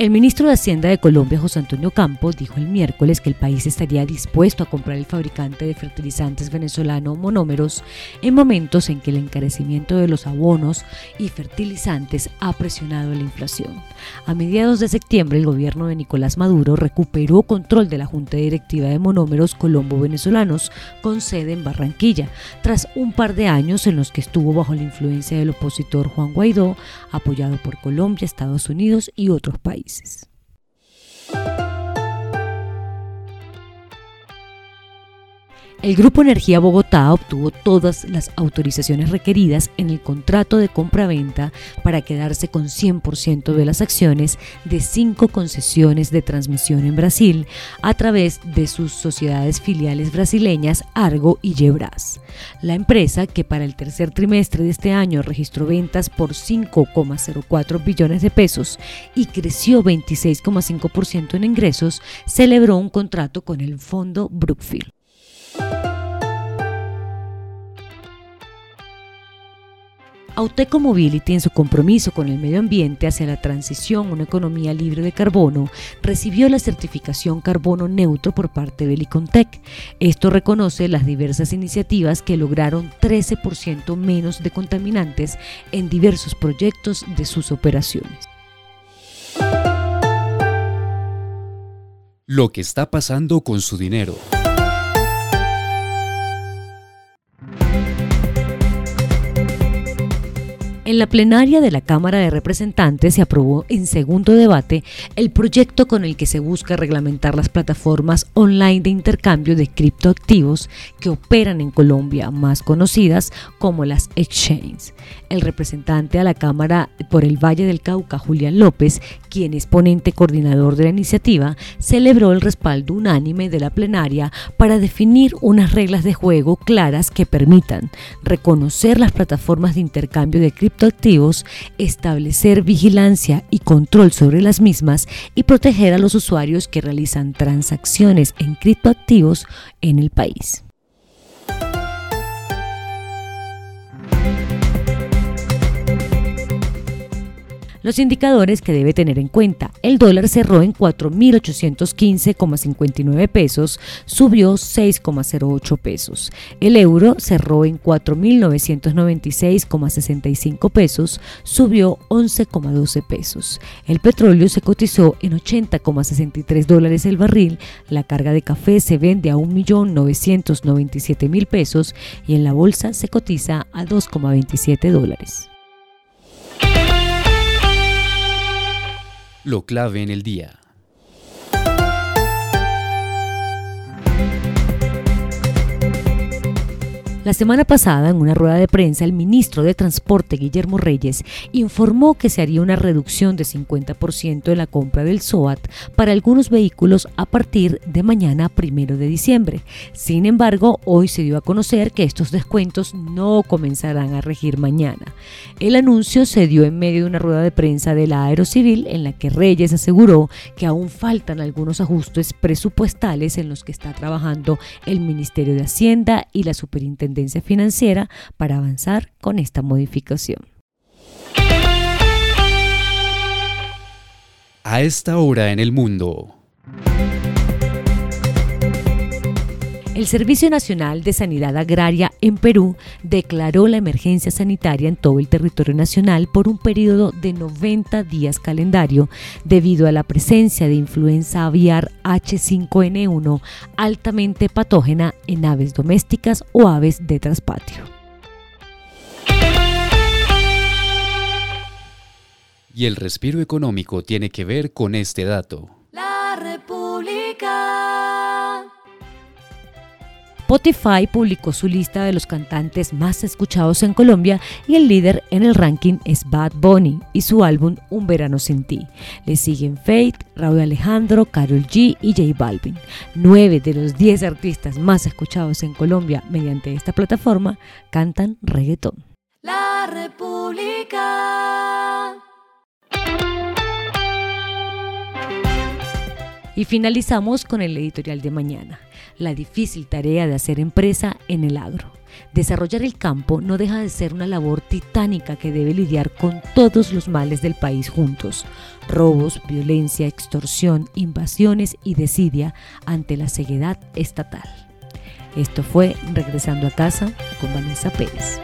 El ministro de Hacienda de Colombia, José Antonio Campos, dijo el miércoles que el país estaría dispuesto a comprar el fabricante de fertilizantes venezolano Monómeros en momentos en que el encarecimiento de los abonos y fertilizantes ha presionado la inflación. A mediados de septiembre, el gobierno de Nicolás Maduro recuperó control de la Junta Directiva de Monómeros Colombo Venezolanos con sede en Barranquilla, tras un par de años en los que estuvo bajo la influencia del opositor Juan Guaidó, apoyado por Colombia, Estados Unidos y otros países. choices. El Grupo Energía Bogotá obtuvo todas las autorizaciones requeridas en el contrato de compra-venta para quedarse con 100% de las acciones de cinco concesiones de transmisión en Brasil a través de sus sociedades filiales brasileñas Argo y Yebras. La empresa, que para el tercer trimestre de este año registró ventas por 5,04 billones de pesos y creció 26,5% en ingresos, celebró un contrato con el fondo Brookfield. Auteco Mobility, en su compromiso con el medio ambiente hacia la transición a una economía libre de carbono, recibió la certificación carbono neutro por parte de Licontec. Esto reconoce las diversas iniciativas que lograron 13% menos de contaminantes en diversos proyectos de sus operaciones. Lo que está pasando con su dinero. En la plenaria de la Cámara de Representantes se aprobó en segundo debate el proyecto con el que se busca reglamentar las plataformas online de intercambio de criptoactivos que operan en Colombia, más conocidas como las exchanges. El representante a la Cámara por el Valle del Cauca, Julián López, quien es ponente coordinador de la iniciativa, celebró el respaldo unánime de la plenaria para definir unas reglas de juego claras que permitan reconocer las plataformas de intercambio de criptoactivos activos, establecer vigilancia y control sobre las mismas y proteger a los usuarios que realizan transacciones en criptoactivos en el país. Los indicadores que debe tener en cuenta. El dólar cerró en 4.815,59 pesos, subió 6,08 pesos. El euro cerró en 4.996,65 pesos, subió 11,12 pesos. El petróleo se cotizó en 80,63 dólares el barril. La carga de café se vende a 1.997.000 pesos y en la bolsa se cotiza a 2,27 dólares. Lo clave en el día. La semana pasada, en una rueda de prensa, el ministro de Transporte, Guillermo Reyes, informó que se haría una reducción de 50% en la compra del SOAT para algunos vehículos a partir de mañana, primero de diciembre. Sin embargo, hoy se dio a conocer que estos descuentos no comenzarán a regir mañana. El anuncio se dio en medio de una rueda de prensa de la Aerocivil en la que Reyes aseguró que aún faltan algunos ajustes presupuestales en los que está trabajando el Ministerio de Hacienda y la Superintendencia financiera para avanzar con esta modificación. A esta hora en el mundo. El Servicio Nacional de Sanidad Agraria en Perú declaró la emergencia sanitaria en todo el territorio nacional por un periodo de 90 días calendario debido a la presencia de influenza aviar H5N1 altamente patógena en aves domésticas o aves de traspatio. Y el respiro económico tiene que ver con este dato. Spotify publicó su lista de los cantantes más escuchados en Colombia y el líder en el ranking es Bad Bunny y su álbum Un Verano Sin Ti. Le siguen Faith, Raúl Alejandro, Carol G y J Balvin. Nueve de los diez artistas más escuchados en Colombia mediante esta plataforma cantan reggaetón. La República. Y finalizamos con el editorial de mañana, la difícil tarea de hacer empresa en el agro. Desarrollar el campo no deja de ser una labor titánica que debe lidiar con todos los males del país juntos. Robos, violencia, extorsión, invasiones y desidia ante la ceguedad estatal. Esto fue Regresando a casa con Vanessa Pérez.